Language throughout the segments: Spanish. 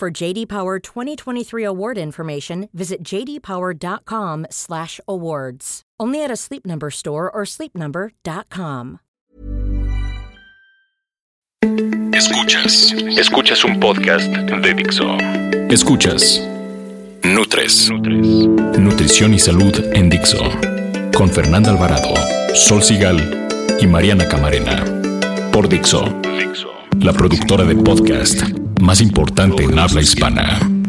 For JD Power 2023 award information, visit jdpower.com/awards. Only at a Sleep Number store or sleepnumber.com. Escuchas, escuchas un podcast de Dixo. Escuchas Nutres, nutrición y salud en Dixo, con Fernanda Alvarado, Sol Sigal y Mariana Camarena. Por Dixo, la productora de podcast más importante en habla hispana.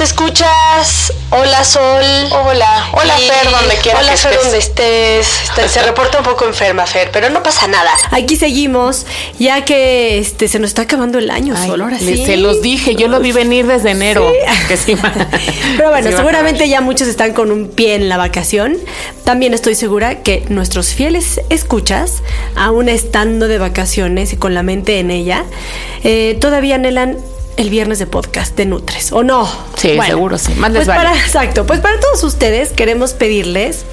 Escuchas, hola Sol, hola, hola Y- Fer, donde quiera hola que Fer, estés. donde estés. Está- Se reporta un poco enferma Fer, pero no pasa nada. Aquí seguimos, ya que este se nos está acabando el año, Ay, Sol, ahora sí. Se los dije, yo lo vi venir desde enero. Que sí, Pero bueno, sí seguramente ya muchos están con un pie en la vacación. También estoy segura que nuestros fieles escuchas, aún estando de vacaciones y con la mente en ella, eh, todavía anhelan el viernes de podcast de Nutres, ¿o no? Sí, seguro, sí. Más les pues vale. para, exacto, pues para todos ustedes queremos pedirles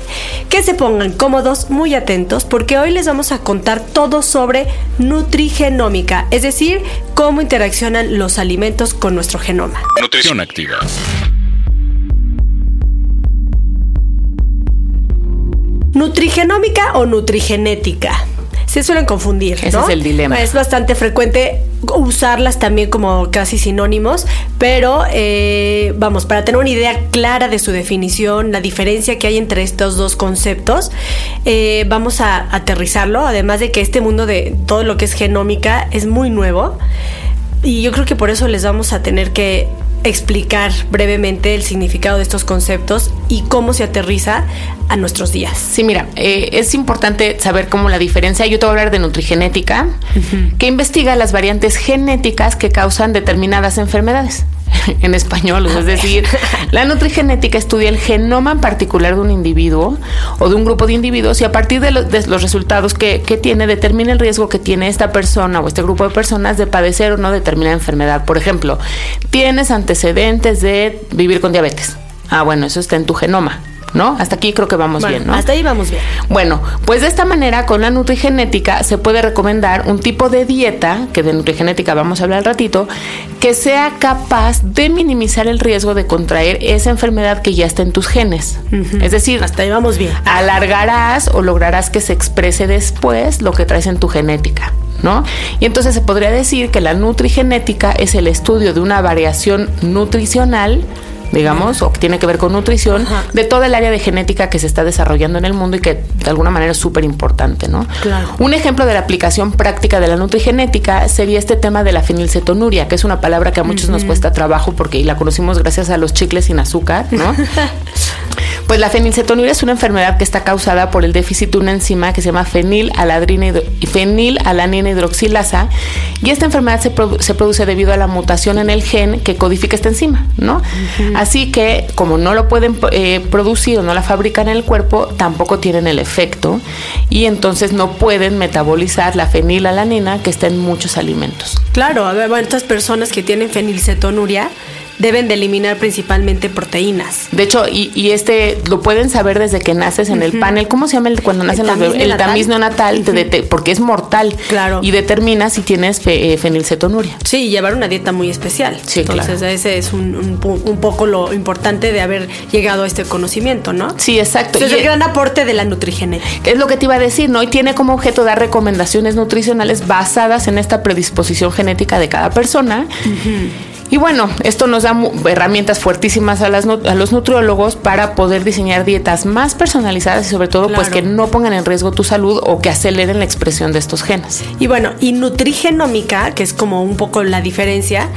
que se pongan cómodos, muy atentos, porque hoy les vamos a contar todo sobre nutrigenómica, es decir, cómo interaccionan los alimentos con nuestro genoma. Nutrición activa. ¿Nutrigenómica o nutrigenética? Se suelen confundir. Ese ¿no? es el dilema. Es bastante frecuente usarlas también como casi sinónimos, pero eh, vamos, para tener una idea clara de su definición, la diferencia que hay entre estos dos conceptos, eh, vamos a aterrizarlo, además de que este mundo de todo lo que es genómica es muy nuevo. Y yo creo que por eso les vamos a tener que explicar brevemente el significado de estos conceptos y cómo se aterriza a nuestros días. Sí, mira, eh, es importante saber cómo la diferencia. Yo te voy a hablar de nutrigenética, que investiga las variantes genéticas que causan determinadas enfermedades. En español, es decir, la nutrigenética estudia el genoma en particular de un individuo o de un grupo de individuos y a partir de, lo- de los resultados que, que tiene, determina el riesgo que tiene esta persona o este grupo de personas de padecer o no determinada enfermedad. Por ejemplo, tienes antecedentes de vivir con diabetes. Ah, bueno, eso está en tu genoma, ¿no? Hasta aquí creo que vamos Bueno, bien, ¿no? Hasta ahí vamos bien. Bueno, pues de esta manera con la nutrigenética se puede recomendar un tipo de dieta, que de nutrigenética vamos a hablar al ratito, que sea capaz de minimizar el riesgo de contraer esa enfermedad que ya está en tus genes. Es decir, Hasta ahí vamos bien. alargarás o lograrás que se exprese después lo que traes en tu genética. ¿No? Y entonces se podría decir que la nutrigenética es el estudio de una variación nutricional, digamos, o que tiene que ver con nutrición, Ajá. de toda el área de genética que se está desarrollando en el mundo y que de alguna manera es súper importante, ¿no? Claro. Un ejemplo de la aplicación práctica de la nutrigenética sería este tema de la fenilcetonuria, que es una palabra que a muchos nos cuesta trabajo porque la conocimos gracias a los chicles sin azúcar, ¿no? Pues la fenilcetonuria es una enfermedad que está causada por el déficit de una enzima que se llama fenilalanina fenilalanina hidroxilasa y esta enfermedad se, produ- se produce debido a la mutación en el gen que codifica esta enzima, ¿no? Así que como no lo pueden eh, producir o no la fabrican en el cuerpo, tampoco tienen el efecto y entonces no pueden metabolizar la fenilalanina que está en muchos alimentos. Claro, a ver, bueno, estas personas que tienen fenilcetonuria deben de eliminar principalmente proteínas. De hecho, y, y este lo pueden saber desde que naces en el panel. ¿Cómo se llama el, cuando nacen los bebés? El neonatal. tamiz neonatal, te dete- porque es mortal. Claro. Y determina si tienes fe- eh, fenilcetonuria. Sí, llevar una dieta muy especial. Sí, Entonces, claro. ese es un, un poco lo importante de haber llegado a este conocimiento, ¿no? Sí, exacto. Entonces, Y el gran aporte de la nutrigenética. es lo que te iba a decir, ¿no? Y tiene como objeto dar recomendaciones nutricionales basadas en esta predisposición genética de cada persona. Y bueno, esto nos da herramientas fuertísimas a, las a los nutriólogos para poder diseñar dietas más personalizadas y sobre todo pues que no pongan en riesgo tu salud o que aceleren la expresión de estos genes. Y bueno, y nutrigenómica, que es como un poco la diferencia,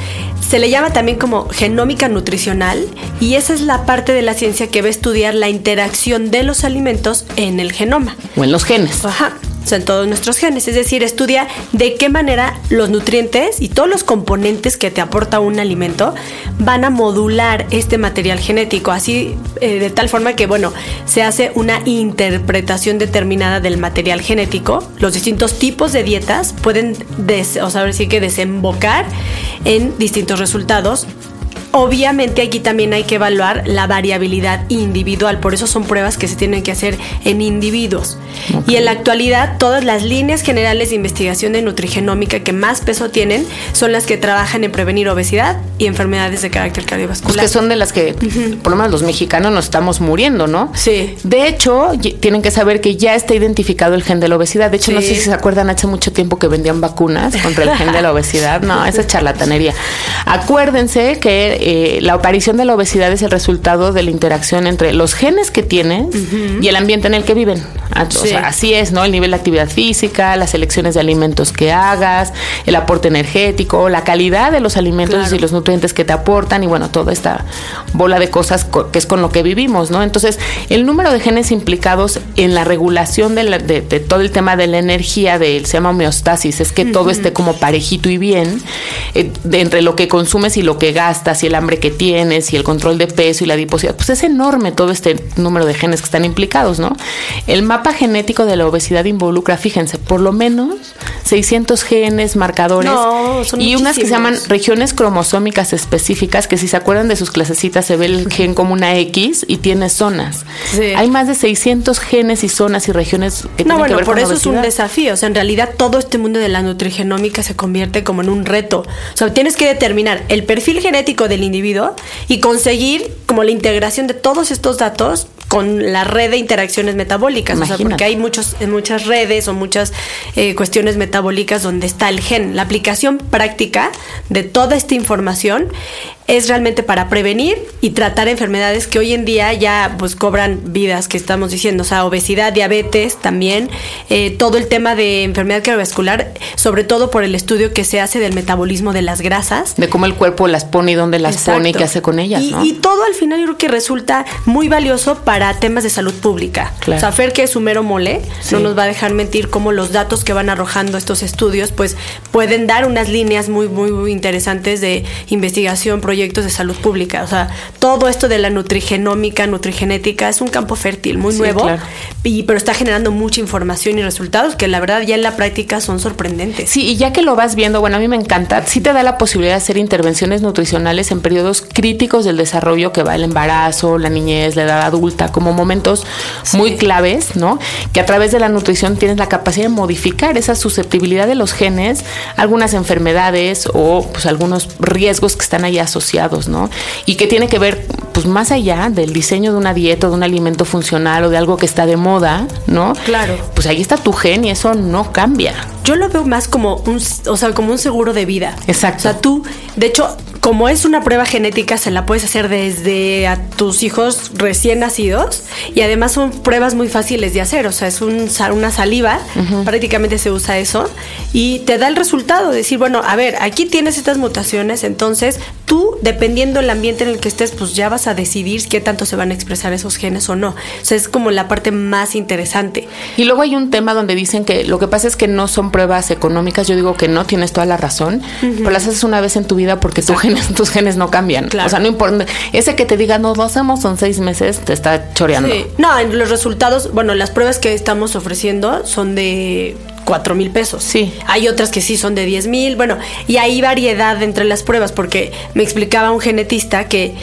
se le llama también como genómica nutricional y esa es la parte de la ciencia que va a estudiar la interacción de los alimentos en el genoma. O en los genes. Ajá. En todos nuestros genes. Es decir, estudia de qué manera los nutrientes y todos los componentes que te aporta un alimento van a modular este material genético, así eh, de tal forma que, bueno, se hace una interpretación determinada del material genético. Los distintos tipos de dietas pueden, o sea, decir que desembocar en distintos resultados Obviamente aquí también hay que evaluar la variabilidad individual, por eso son pruebas que se tienen que hacer en individuos. Y en la actualidad todas las líneas generales de investigación de nutrigenómica que más peso tienen son las que trabajan en prevenir obesidad y enfermedades de carácter cardiovascular. Pues que son de las que, por lo menos los mexicanos, nos estamos muriendo, ¿no? Sí. De hecho, tienen que saber que ya está identificado el gen de la obesidad. De hecho, no sé si se acuerdan, hace mucho tiempo que vendían vacunas contra el gen de la obesidad. No, esa charlatanería. Acuérdense que eh, la aparición de la obesidad es el resultado de la interacción entre los genes que tienes y el ambiente en el que viven. O sea, así es, ¿no? El nivel de actividad física, las elecciones de alimentos que hagas, el aporte energético, la calidad de los alimentos y los nutrientes que te aportan y bueno, toda esta bola de cosas que es con lo que vivimos, ¿no? Entonces, el número de genes implicados en la regulación de, todo el tema de la energía, del se llama homeostasis, es que todo esté como parejito y bien, eh, entre lo que consumes y lo que gastas y el hambre que tienes y el control de peso y la adiposidad, pues es enorme todo este número de genes que están implicados, ¿no? El mapa genético de la obesidad involucra, fíjense, por lo menos 600 genes, marcadores y unas que se llaman regiones cromosómicas específicas, que si se acuerdan de sus clasecitas se ve el gen como una X y tiene zonas. Hay más de 600 genes y zonas y regiones que no, tienen que ver por eso es un desafío. O sea, en realidad todo este mundo de la nutrigenómica se convierte como en un reto. O sea, tienes que determinar el perfil genético del individuo y conseguir como la integración de todos estos datos con la red de interacciones metabólicas, o sea, porque hay muchos, muchas redes o muchas eh, cuestiones metabólicas donde está el gen. La aplicación práctica de toda esta información es realmente para prevenir y tratar enfermedades que hoy en día ya pues cobran vidas que estamos diciendo, o sea, obesidad, diabetes también, eh, todo el tema de enfermedad cardiovascular, sobre todo por el estudio que se hace del metabolismo de las grasas. De cómo el cuerpo las pone y dónde las pone y qué hace con ellas. Y, y, todo al final yo creo que resulta muy valioso para temas de salud pública. O sea, Fer, que es un mero mole, no nos va a dejar mentir cómo los datos que van arrojando estos estudios pues pueden dar unas líneas muy, muy, muy interesantes de investigación, proyectos de salud pública. O sea, todo esto de la nutrigenómica, nutrigenética es un campo fértil, muy nuevo, y, pero está generando mucha información y resultados que la verdad ya en la práctica son sorprendentes. Sí, y ya que lo vas viendo, bueno, a mí me encanta, sí te da la posibilidad de hacer intervenciones nutricionales en periodos críticos del desarrollo que va el embarazo, la niñez, la edad adulta, como momentos muy claves, ¿no? Que a través de la nutrición tienes la capacidad de modificar esa susceptibilidad de los genes, algunas enfermedades o pues algunos riesgos que están ahí asociados ¿no? Y que tiene que ver, pues más allá del diseño de una dieta, de un alimento funcional o de algo que está de moda, ¿no? Claro. Pues ahí está tu gen y eso no cambia. Yo lo veo más como un, o sea, como un seguro de vida. Exacto. O sea, tú, de hecho, como es una prueba genética, se la puedes hacer desde a tus hijos recién nacidos y además son pruebas muy fáciles de hacer, o sea, es un, una saliva, prácticamente se usa eso y te da el resultado, decir, bueno, a ver, aquí tienes estas mutaciones, entonces tú, dependiendo del ambiente en el que estés, pues ya vas a decidir qué tanto se van a expresar esos genes o no. O sea, es como la parte más interesante. Y luego hay un tema donde dicen que lo que pasa es que no son pruebas económicas, yo digo que no, tienes toda la razón, pero las haces una vez en tu vida porque tu gen tus genes no cambian. O sea, no importa. Ese que te diga, no, lo hacemos son seis meses, te está choreando. Sí. No, en los resultados, bueno, las pruebas que estamos ofreciendo son de cuatro mil pesos. Sí. Hay otras que sí son de 10 mil. Bueno, y hay variedad entre las pruebas, porque me explicaba un genetista que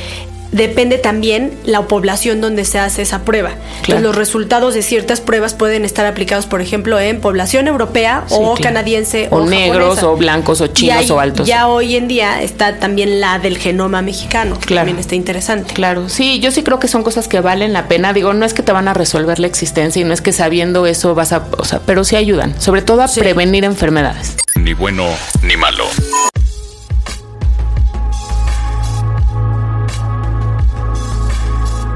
depende también la población donde se hace esa prueba. los resultados de ciertas pruebas pueden estar aplicados, por ejemplo, en población europea o canadiense o, negros o blancos o chinos o altos. Ya hoy en día está también la del genoma mexicano, que también está interesante. Claro, sí, yo sí creo que son cosas que valen la pena. Digo, no es que te van a resolver la existencia y no es que sabiendo eso vas a, o sea, pero sí ayudan, sobre todo a prevenir enfermedades. Ni bueno ni malo.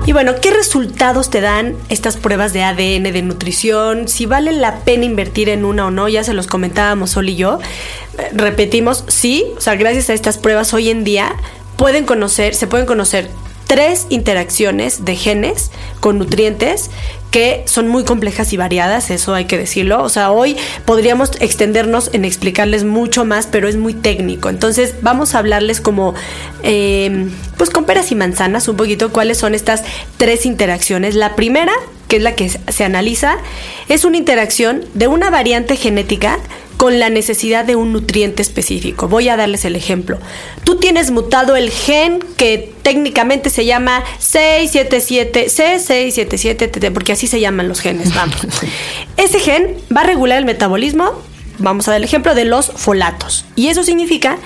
Y bueno, ¿qué resultados te dan estas pruebas de ADN, de nutrición? Si vale la pena invertir en una o no, ya se los comentábamos Sol y yo. Repetimos, sí, o sea, gracias a estas pruebas hoy en día pueden conocer, se pueden conocer tres interacciones de genes con nutrientes que son muy complejas y variadas, eso hay que decirlo. O sea, hoy podríamos extendernos en explicarles mucho más, pero es muy técnico. Entonces vamos a hablarles como, eh, pues con peras y manzanas, un poquito cuáles son estas tres interacciones. La primera, que es la que se analiza, es una interacción de una variante genética con la necesidad de un nutriente específico. Voy a darles el ejemplo. Tú tienes mutado el gen que técnicamente se llama 677, C677, porque así se llaman los genes, vamos. Ese gen va a regular el metabolismo, vamos a dar el ejemplo de los folatos. Y eso significa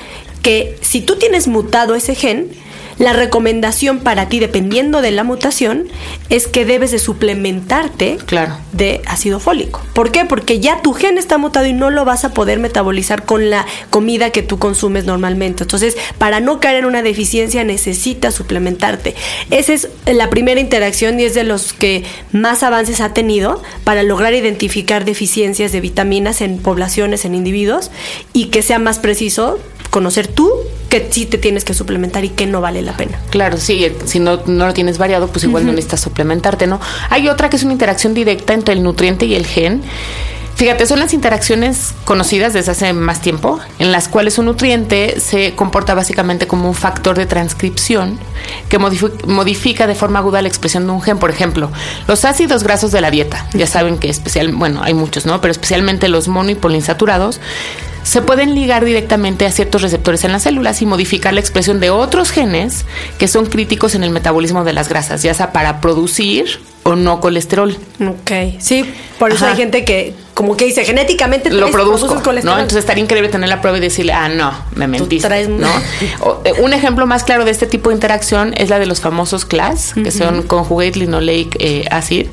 que si tú tienes mutado ese gen, la recomendación para ti, dependiendo de la mutación, es que debes de suplementarte claro. de ácido fólico. ¿Por qué? Porque ya tu gen está mutado y no lo vas a poder metabolizar con la comida que tú consumes normalmente. Entonces, para no caer en una deficiencia, necesitas suplementarte. Esa es la primera interacción y es de los que más avances ha tenido para lograr identificar deficiencias de vitaminas en poblaciones, en individuos, y que sea más preciso conocer tú que sí te tienes que suplementar y que no vale la pena. Claro, sí, si no, no lo tienes variado, pues igual no necesitas suplementarte, ¿no? Hay otra que es una interacción directa entre el nutriente y el gen. Fíjate, son las interacciones conocidas desde hace más tiempo, en las cuales un nutriente se comporta básicamente como un factor de transcripción que modifica de forma aguda la expresión de un gen. Por ejemplo, los ácidos grasos de la dieta, ya saben que especial, bueno, hay muchos, ¿no? Pero especialmente los mono y poliinsaturados, se pueden ligar directamente a ciertos receptores en las células y modificar la expresión de otros genes que son críticos en el metabolismo de las grasas, ya sea para producir o no colesterol. Ok, sí, por eso hay gente que como que dice genéticamente lo produzco, ¿no? Entonces estaría increíble tener la prueba y decirle, ah, no, me mentiste, ¿no? Eh, un ejemplo más claro de este tipo de interacción es la de los famosos CLAS, que son conjugate linoleic eh, acid,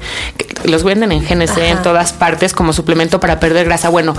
los venden en GNC en todas partes como suplemento para perder grasa. Bueno,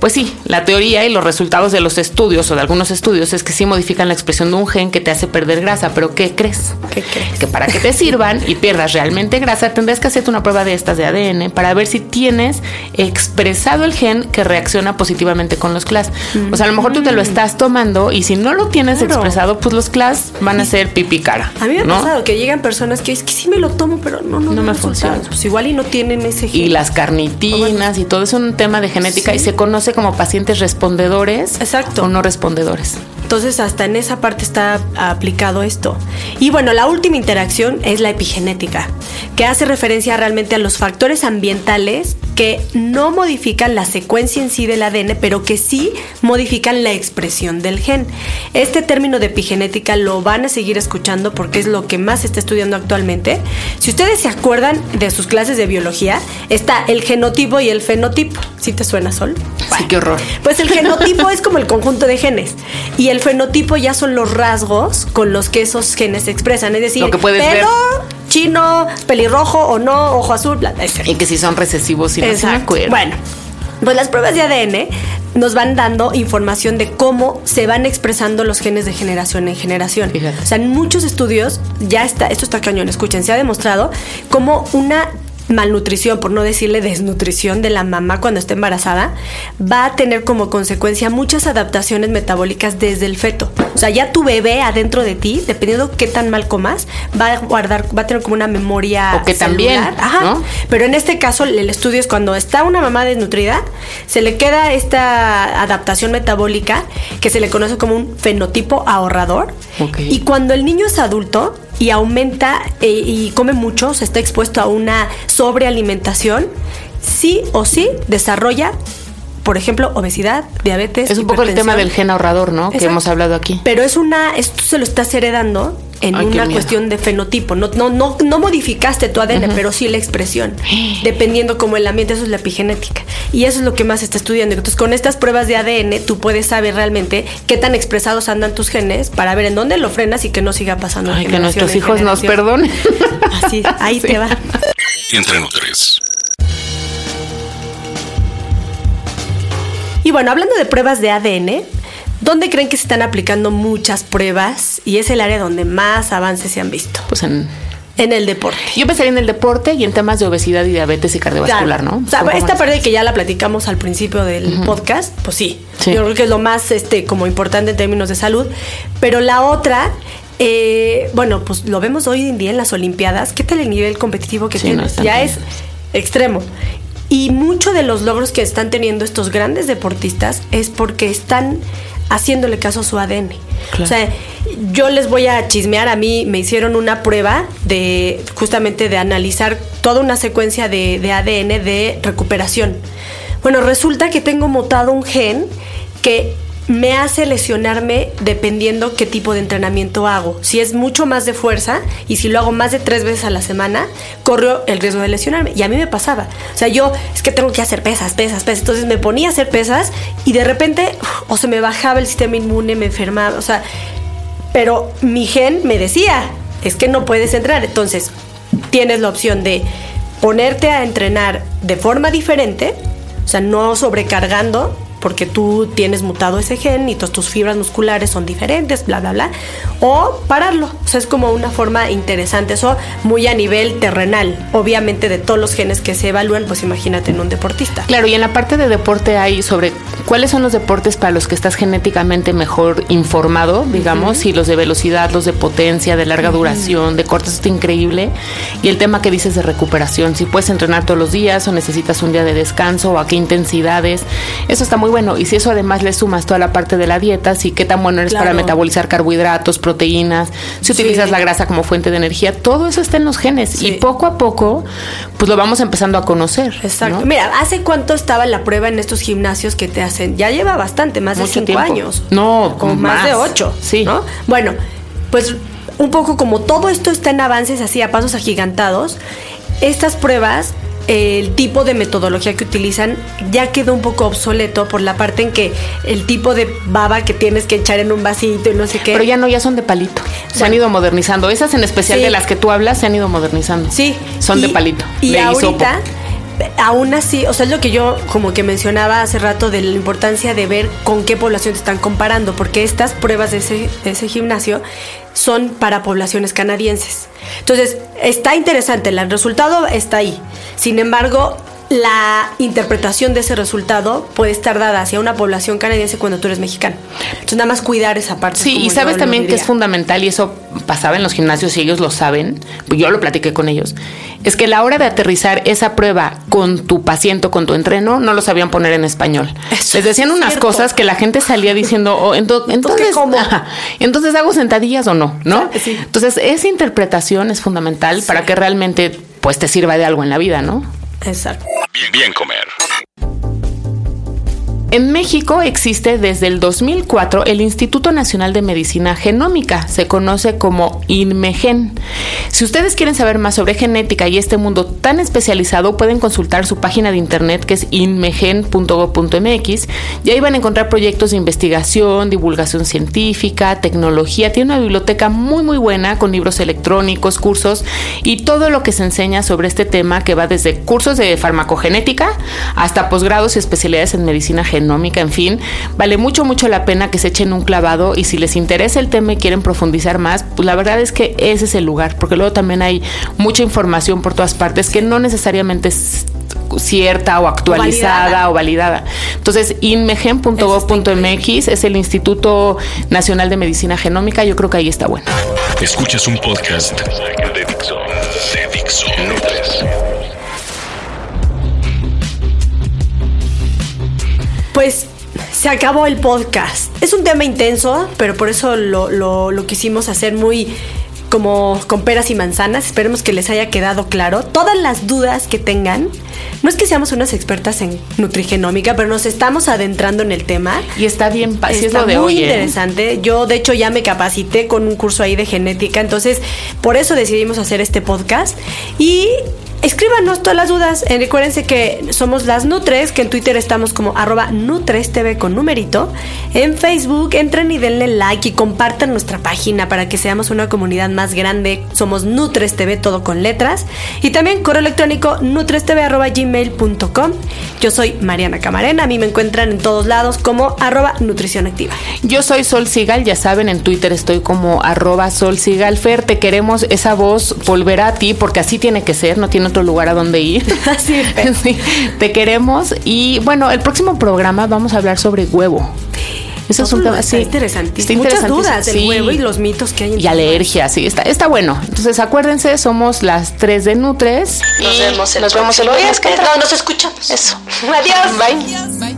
pues sí, la teoría y los resultados de los estudios o de algunos estudios es que sí modifican la expresión de un gen que te hace perder grasa, pero ¿qué crees? ¿Qué crees? Que para que te sirvan y pierdas realmente grasa, tendrás que hacerte una prueba de estas de ADN para ver si tienes expresado el gen que reacciona positivamente con los CLAS. O sea, a lo mejor tú te lo estás tomando y si no lo tienes expresado, pues los CLAS van a ser pipi cara. A mí me ha pasado que llegan personas que es que sí me lo tomo, pero no, no, no me funciona. Pues igual y no tienen ese gen. Y las carnitinas y todo es un tema de genética y se conoce como pacientes respondedores Exacto. o no respondedores. Entonces hasta en esa parte está aplicado esto. Y bueno, la última interacción es la epigenética, que hace referencia realmente a los factores ambientales que no modifican la secuencia en sí del ADN, pero que sí modifican la expresión del gen. Este término de epigenética lo van a seguir escuchando porque es lo que más se está estudiando actualmente. Si ustedes se acuerdan de sus clases de biología, está el genotipo y el fenotipo. ¿Sí te suena, Sol? sí, qué horror. Pues el genotipo es como el conjunto de genes y el fenotipo ya son los rasgos con los que esos genes se expresan. Es decir, Lo que puedes pelo, ver. Chino, pelirrojo o no, ojo azul, bla, bla, Y que si son recesivos, si no se. Bueno, pues las pruebas de ADN nos van dando información de cómo se van expresando los genes de generación en generación. Fíjate. O sea, en muchos estudios, ya está, esto está cañón, escuchen, se ha demostrado cómo una malnutrición, por no decirle desnutrición de la mamá cuando está embarazada, va a tener como consecuencia muchas adaptaciones metabólicas desde el feto. O sea, ya tu bebé adentro de ti, dependiendo qué tan mal comas, va a guardar, va a tener como una memoria O que también, celular. Ajá. ¿no? Pero en este caso, el estudio es cuando está una mamá desnutrida, se le queda esta adaptación metabólica que se le conoce como un fenotipo ahorrador. Ok. Y cuando el niño es adulto y aumenta eh, y come mucho, se está expuesto a una sobrealimentación, sí o sí desarrolla, por ejemplo, obesidad, diabetes. Es un poco el tema del gen ahorrador, ¿no? Que hemos hablado aquí. Pero es una, esto se lo estás heredando en Ay, una cuestión de fenotipo. No, no, no, no modificaste tu ADN, pero sí la expresión. Dependiendo como el ambiente, eso es la epigenética. Y eso es lo que más se está estudiando. Entonces, con estas pruebas de ADN, tú puedes saber realmente qué tan expresados andan tus genes para ver en dónde lo frenas y que no siga pasando. Ay, que nuestros hijos nos perdonen. Así, ahí te va. Entre Nutres. Y bueno, hablando de pruebas de ADN, ¿dónde creen que se están aplicando muchas pruebas? Y es el área donde más avances se han visto. Pues en, En el deporte. yo pensaría en el deporte y en temas de obesidad y diabetes y cardiovascular, Claro. ¿no? O sea, esta parte que ya la platicamos al principio del podcast, pues sí, Sí. Yo creo que es lo más este como importante en términos de salud. Pero la otra, eh, bueno, pues lo vemos hoy en día en las Olimpiadas. ¿Qué tal el nivel competitivo que Sí, tienes? ya es extremo. Y muchos de los logros que están teniendo estos grandes deportistas es porque están haciéndole caso a su ADN. O sea, yo les voy a chismear, a mí me hicieron una prueba de justamente de analizar toda una secuencia de, de ADN de recuperación. Bueno, resulta que tengo mutado un gen que me hace lesionarme dependiendo qué tipo de entrenamiento hago. Si es mucho más de fuerza y si lo hago más de tres veces a la semana, corro el riesgo de lesionarme. Y a mí me pasaba. O sea, yo es que tengo que hacer pesas, pesas, pesas. Entonces me ponía a hacer pesas y de repente o se me bajaba el sistema inmune, me enfermaba. O sea, pero mi gen me decía, es que no puedes entrenar. Entonces, tienes la opción de ponerte a entrenar de forma diferente, o sea, no sobrecargando porque tú tienes mutado ese gen y todas tus fibras musculares son diferentes, bla, bla, bla. O pararlo. O sea, es como una forma interesante. Eso muy a nivel terrenal. Obviamente de todos los genes que se evalúan, pues imagínate en un deportista. Claro, y en la parte de deporte hay sobre cuáles son los deportes para los que estás genéticamente mejor informado, digamos, y los de velocidad, los de potencia, de larga duración, de cortes, está increíble. Y el tema que dices de recuperación, si puedes entrenar todos los días o necesitas un día de descanso o a qué intensidades. Eso está muy bueno. Y si eso además le sumas toda la parte de la dieta, si qué tan bueno eres para metabolizar carbohidratos, proteínas, si utilizas la grasa como fuente de energía, todo eso está en los genes. Y poco a poco, pues lo vamos empezando a conocer. Exacto. Mira, ¿hace cuánto estaba la prueba en estos gimnasios que te hacen? Ya lleva bastante, más de cinco años. No, como más. de ocho. Sí. ¿no? Bueno, pues un poco como todo esto está en avances así a pasos agigantados, estas pruebas el tipo de metodología que utilizan ya quedó un poco obsoleto por la parte en que el tipo de baba que tienes que echar en un vasito y no sé qué. Pero ya no, ya son de palito. Se han ido modernizando. Esas en especial de las que tú hablas se han ido modernizando. Sí. Son de palito. Y ahorita aún así, o sea, es lo que yo como que mencionaba hace rato de la importancia de ver con qué población te están comparando, porque estas pruebas de ese, de ese gimnasio son para poblaciones canadienses. Entonces, está interesante, el resultado está ahí. Sin embargo, la interpretación de ese resultado puede estar dada hacia una población canadiense cuando tú eres mexicano. Entonces, nada más cuidar esa parte. Sí, y sabes también que es fundamental, y eso pasaba en los gimnasios y ellos lo saben, pues yo lo platiqué con ellos, es que la hora de aterrizar esa prueba con tu paciente o con tu entreno, no lo sabían poner en español. Les decían unas cosas que la gente salía diciendo, oh, entonces, entonces hago sentadillas o no, ¿no? Entonces, esa interpretación es fundamental para que realmente pues te sirva de algo en la vida, ¿no? Exacto. Bien, bien comer. En México existe desde el 2004 el Instituto Nacional de Medicina Genómica, se conoce como INMEGEN. Si ustedes quieren saber más sobre genética y este mundo tan especializado, pueden consultar su página de internet que es inmegen.gov.mx y ahí van a encontrar proyectos de investigación, divulgación científica, tecnología. Tiene una biblioteca muy muy buena con libros electrónicos, cursos y todo lo que se enseña sobre este tema que va desde cursos de farmacogenética hasta posgrados y especialidades en medicina genética en fin, vale mucho, mucho la pena que se echen un clavado y si les interesa el tema y quieren profundizar más, pues la verdad es que ese es el lugar, porque luego también hay mucha información por todas partes que no necesariamente es cierta o actualizada o validada. Entonces, inmegen.gov.mx es el Instituto Nacional de Medicina Genómica, yo creo que ahí está bueno. Escuchas un podcast de. Pues se acabó el podcast. Es un tema intenso, pero por eso lo, lo, quisimos hacer muy como con peras y manzanas. Esperemos que les haya quedado claro. Todas las dudas que tengan, no es que seamos unas expertas en nutrigenómica, pero nos estamos adentrando en el tema. Y está bien, así es lo de muy ¿eh? interesante. Yo, de hecho, ya me capacité con un curso ahí de genética, entonces por eso decidimos hacer este podcast. Y escríbanos todas las dudas. Eh, recuérdense que somos las Nutres, que en Twitter estamos como arroba NutresTV con numerito. En Facebook entren y denle like y compartan nuestra página para que seamos una comunidad más grande. Somos Nutres TV, todo con letras. Y también correo electrónico nutrestv.gmail.com. Yo soy Mariana Camarena. A mí me encuentran en todos lados como arroba nutrición activa. Yo soy Sol Sigal, ya saben, en Twitter estoy como arroba Sol te queremos esa voz volver a ti porque así tiene que ser, no tiene otro lugar a donde ir. Así sí, te queremos. Y bueno, el próximo programa vamos a hablar sobre huevo. Eso es un tema sí, interesantísimo. Muchas dudas del huevo y los mitos que hay. En y alergias, sí, está, está bueno. Entonces acuérdense, somos las tres de Nutres. Nos vemos el Nos vemos el No, nos escuchamos. Eso. Adiós. Bye. Bye.